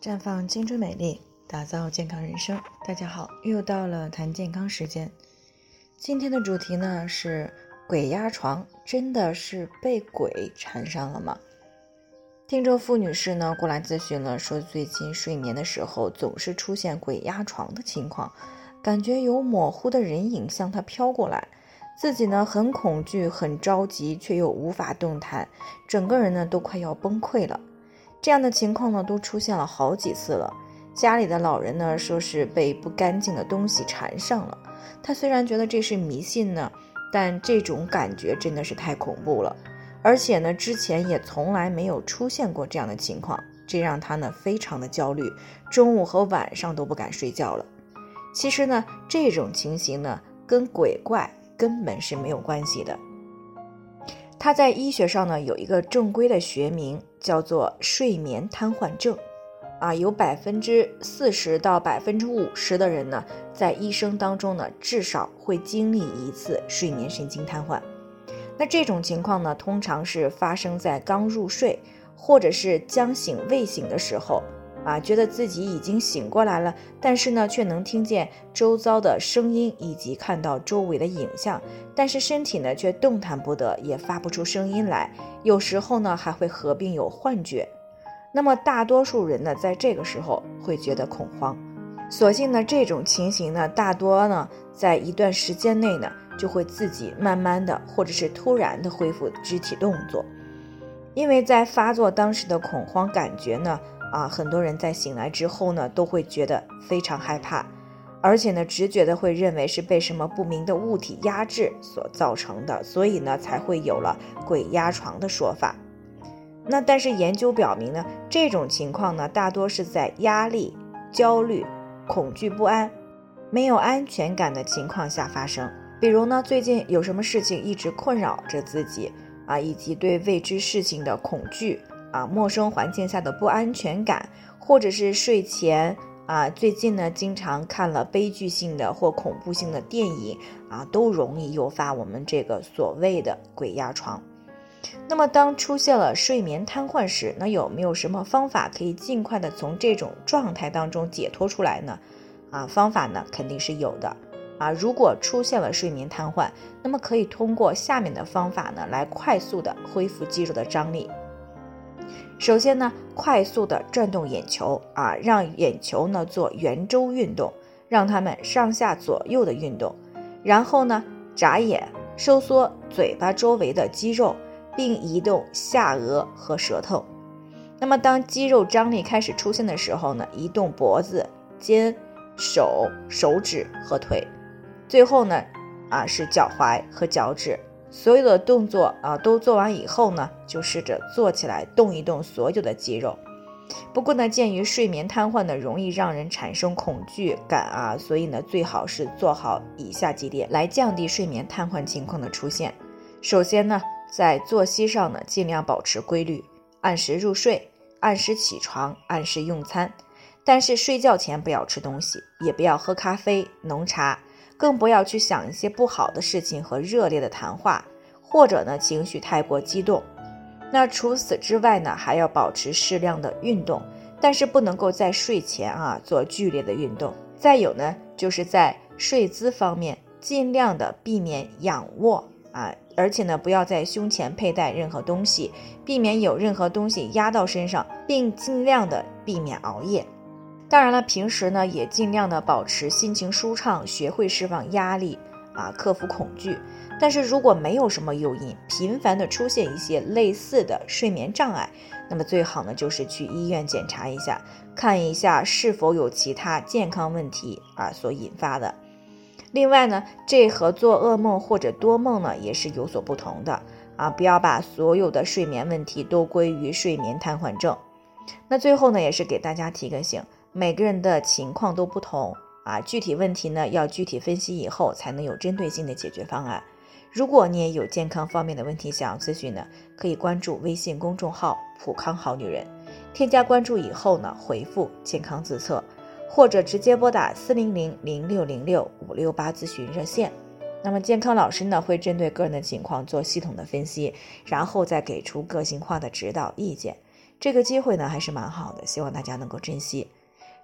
绽放青春美丽，打造健康人生。大家好，又到了谈健康时间。今天的主题呢是鬼压床，真的是被鬼缠上了吗？听众付女士呢过来咨询了，说最近睡眠的时候总是出现鬼压床的情况，感觉有模糊的人影向她飘过来，自己呢很恐惧、很着急，却又无法动弹，整个人呢都快要崩溃了。这样的情况呢都出现了好几次了。家里的老人呢说是被不干净的东西缠上了。他虽然觉得这是迷信呢，但这种感觉真的是太恐怖了。而且呢，之前也从来没有出现过这样的情况，这让他呢非常的焦虑，中午和晚上都不敢睡觉了。其实呢，这种情形呢跟鬼怪根本是没有关系的。它在医学上呢有一个正规的学名，叫做睡眠瘫痪症。啊，有百分之四十到百分之五十的人呢，在一生当中呢至少会经历一次睡眠神经瘫痪。那这种情况呢，通常是发生在刚入睡或者是将醒未醒的时候，啊，觉得自己已经醒过来了，但是呢，却能听见周遭的声音以及看到周围的影像，但是身体呢却动弹不得，也发不出声音来，有时候呢还会合并有幻觉。那么大多数人呢，在这个时候会觉得恐慌，所幸呢，这种情形呢，大多呢，在一段时间内呢。就会自己慢慢的，或者是突然的恢复肢体动作，因为在发作当时的恐慌感觉呢，啊，很多人在醒来之后呢，都会觉得非常害怕，而且呢，直觉的会认为是被什么不明的物体压制所造成的，所以呢，才会有了鬼压床的说法。那但是研究表明呢，这种情况呢，大多是在压力、焦虑、恐惧不安、没有安全感的情况下发生。比如呢，最近有什么事情一直困扰着自己啊，以及对未知事情的恐惧啊，陌生环境下的不安全感，或者是睡前啊，最近呢经常看了悲剧性的或恐怖性的电影啊，都容易诱发我们这个所谓的鬼压床。那么，当出现了睡眠瘫痪时，那有没有什么方法可以尽快的从这种状态当中解脱出来呢？啊，方法呢肯定是有的。啊，如果出现了睡眠瘫痪，那么可以通过下面的方法呢，来快速的恢复肌肉的张力。首先呢，快速的转动眼球啊，让眼球呢做圆周运动，让它们上下左右的运动。然后呢，眨眼，收缩嘴巴周围的肌肉，并移动下颚和舌头。那么当肌肉张力开始出现的时候呢，移动脖子、肩、手、手指和腿。最后呢，啊是脚踝和脚趾，所有的动作啊都做完以后呢，就试着坐起来动一动所有的肌肉。不过呢，鉴于睡眠瘫痪呢容易让人产生恐惧感啊，所以呢最好是做好以下几点来降低睡眠瘫痪情况的出现。首先呢，在作息上呢尽量保持规律，按时入睡，按时起床，按时用餐，但是睡觉前不要吃东西，也不要喝咖啡、浓茶。更不要去想一些不好的事情和热烈的谈话，或者呢情绪太过激动。那除此之外呢，还要保持适量的运动，但是不能够在睡前啊做剧烈的运动。再有呢，就是在睡姿方面，尽量的避免仰卧啊，而且呢不要在胸前佩戴任何东西，避免有任何东西压到身上，并尽量的避免熬夜。当然了，平时呢也尽量的保持心情舒畅，学会释放压力啊，克服恐惧。但是如果没有什么诱因，频繁的出现一些类似的睡眠障碍，那么最好呢就是去医院检查一下，看一下是否有其他健康问题啊所引发的。另外呢，这和做噩梦或者多梦呢也是有所不同的啊，不要把所有的睡眠问题都归于睡眠瘫痪症。那最后呢，也是给大家提个醒。每个人的情况都不同啊，具体问题呢要具体分析以后才能有针对性的解决方案。如果你也有健康方面的问题想要咨询呢，可以关注微信公众号“普康好女人”，添加关注以后呢，回复“健康自测”或者直接拨打四零零零六零六五六八咨询热线。那么健康老师呢会针对个人的情况做系统的分析，然后再给出个性化的指导意见。这个机会呢还是蛮好的，希望大家能够珍惜。